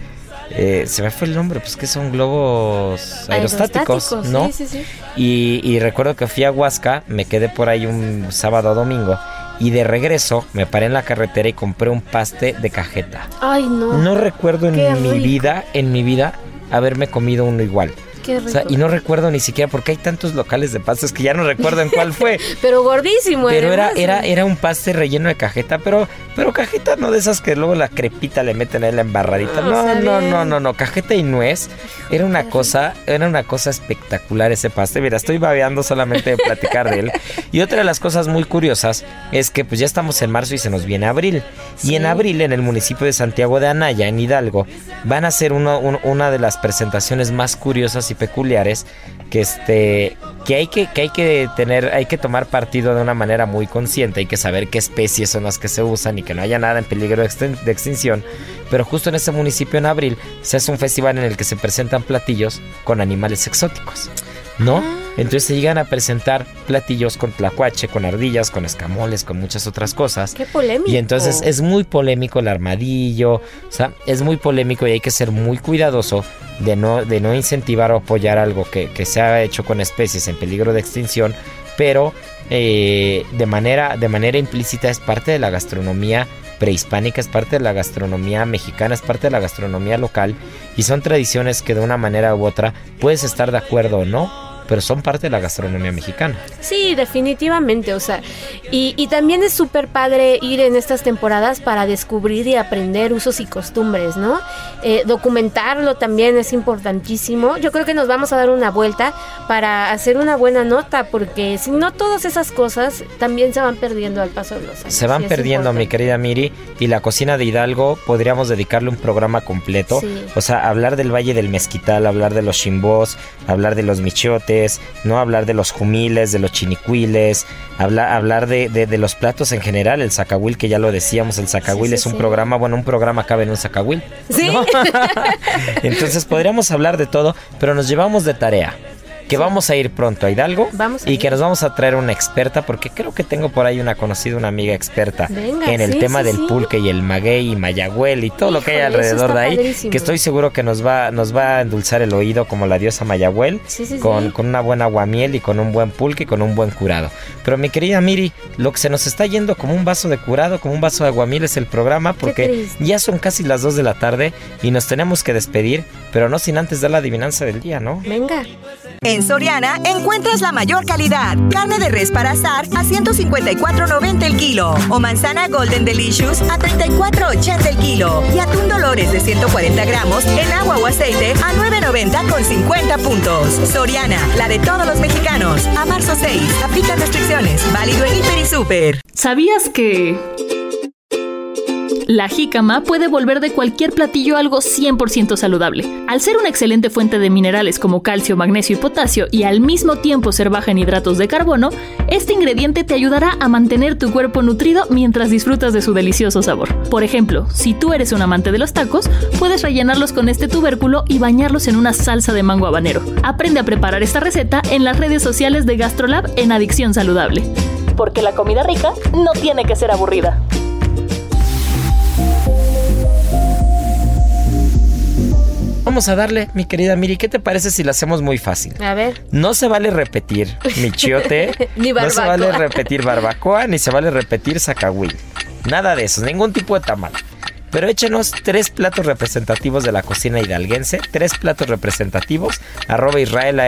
eh, se me fue el nombre, pues que son globos aerostáticos, Aerostáticos, ¿no? Sí, sí, sí. Y, y recuerdo que fui a Huasca, me quedé por ahí un sábado o domingo, y de regreso me paré en la carretera y compré un paste de cajeta. Ay, no. No recuerdo en Qué mi rico. vida, en mi vida, haberme comido uno igual. Qué O sea, y no recuerdo ni siquiera porque hay tantos locales de pastas que ya no recuerdo en cuál fue. Pero gordísimo, Pero era, además. era, era un paste relleno de cajeta, pero, pero cajeta no de esas que luego la crepita le meten ahí la embarradita. Ah, No, no, bien. no, no, no. Cajeta y nuez. Era una cosa, era una cosa espectacular ese paste. Mira, estoy babeando solamente de platicar de él. Y otra de las cosas muy curiosas es que pues ya estamos en marzo y se nos viene abril. Y en abril, en el municipio de Santiago de Anaya, en Hidalgo, van a hacer uno- un- una de las presentaciones más curiosas y peculiares que este que hay que, que hay que tener, hay que tomar partido de una manera muy consciente, hay que saber qué especies son las que se usan y que no haya nada en peligro de, extin- de extinción. Pero justo en ese municipio en abril se hace un festival en el que se presentan platillos con animales exóticos. ¿No? Entonces se llegan a presentar platillos con tlacuache, con ardillas, con escamoles, con muchas otras cosas. Qué polémico. Y entonces es muy polémico el armadillo, o sea, es muy polémico y hay que ser muy cuidadoso de no, de no incentivar o apoyar algo que, que se ha hecho con especies en peligro de extinción, pero eh, de, manera, de manera implícita es parte de la gastronomía prehispánica, es parte de la gastronomía mexicana, es parte de la gastronomía local y son tradiciones que de una manera u otra puedes estar de acuerdo o no, pero son parte de la gastronomía mexicana. Sí, definitivamente, o sea, y, y también es súper padre ir en estas temporadas para descubrir y aprender usos y costumbres, ¿no? Eh, documentarlo también es importantísimo. Yo creo que nos vamos a dar una vuelta para hacer una buena nota, porque si no todas esas cosas también se van perdiendo al paso de los años. Se van perdiendo, mi querida Miri, y la cocina de Hidalgo podríamos dedicarle un programa completo. Sí. O sea, hablar del Valle del Mezquital, hablar de los chimbos, hablar de los michotes, no hablar de los jumiles, de los chinicuiles, habla- hablar de, de- de los platos en general, el zacahuil, que ya lo decíamos, el zacahuil Sí, es sí, un sí. programa, bueno, un programa cabe en un. ¿no? Entonces podríamos hablar de todo, pero nos llevamos de tarea. Que vamos a ir pronto a Hidalgo Vamos a y ir. que nos vamos a traer una experta, porque creo que tengo por ahí una conocida, una amiga experta Venga, en el sí, tema sí, del sí. pulque y el maguey y mayagüel y todo lo que hay alrededor de ahí, padrísimo. que estoy seguro que nos va, nos va a endulzar el oído como la diosa mayagüel, Sí, sí, con, sí. con una buena aguamiel y con un buen pulque y con un buen curado. Pero mi querida Miri, lo que se nos está yendo como un vaso de curado, como un vaso de aguamiel es el programa, porque ya son casi las 2 de la tarde y nos tenemos que despedir, pero no sin antes dar la adivinanza del día, ¿no? Venga. En Soriana encuentras la mayor calidad. Carne de res para asar a 154.90 el kilo. O manzana Golden Delicious a 34.80 el kilo. Y atún Dolores de 140 gramos en agua o aceite a 9.90 con 50 puntos. Soriana, la de todos los mexicanos. A marzo 6. Aplica restricciones. Válido en Hiper y Super. ¿Sabías que... La jícama puede volver de cualquier platillo algo 100% saludable. Al ser una excelente fuente de minerales como calcio, magnesio y potasio y al mismo tiempo ser baja en hidratos de carbono, este ingrediente te ayudará a mantener tu cuerpo nutrido mientras disfrutas de su delicioso sabor. Por ejemplo, si tú eres un amante de los tacos, puedes rellenarlos con este tubérculo y bañarlos en una salsa de mango habanero. Aprende a preparar esta receta en las redes sociales de GastroLab en Adicción Saludable. Porque la comida rica no tiene que ser aburrida. Vamos a darle, mi querida Miri, ¿qué te parece si lo hacemos muy fácil? A ver. No se vale repetir michiote, Ni no se barbacoa. vale repetir barbacoa, ni se vale repetir zacahuil. Nada de eso, ningún tipo de tamal. Pero échenos tres platos representativos de la cocina hidalguense, tres platos representativos, arroba Israel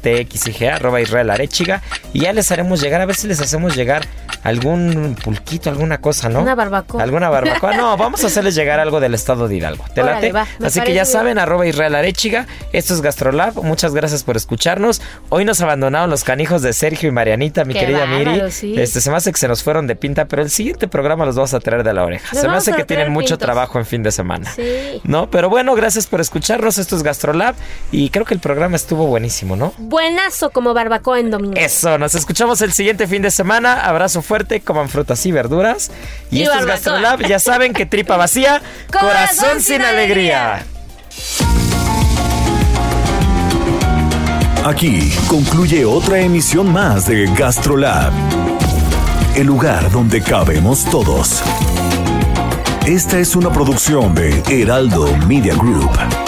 TXIG, arroba Israel Arechiga, y ya les haremos llegar, a ver si les hacemos llegar algún pulquito, alguna cosa, ¿no? Una barbacoa. Alguna barbacoa. No, vamos a hacerles llegar algo del estado de Hidalgo. ¿Te Órale, late? va, Así que ya bien. saben, arroba Israel Arechiga. Esto es Gastrolab. Muchas gracias por escucharnos. Hoy nos abandonaron los canijos de Sergio y Marianita, mi Qué querida Miri. sí. Este, se me hace que se nos fueron de pinta, pero el siguiente programa los vamos a traer de la oreja. Nos se me hace que tienen mucho pintos. trabajo en fin de semana. Sí. ¿No? Pero bueno, gracias por escucharnos. Esto es Gastrolab. Y creo que el programa estuvo buenísimo, ¿no? Buenazo como barbacoa en domingo. Eso, nos escuchamos el siguiente fin de semana. Abrazo fuerte, coman frutas y verduras. Y, Y esto es barbacoa. Gastrolab. Ya saben que tripa vacía, Corazón corazón, sin sin alegría. Aquí concluye otra emisión más de Gastrolab, el lugar donde cabemos todos. Esta es una producción de Heraldo Media Group.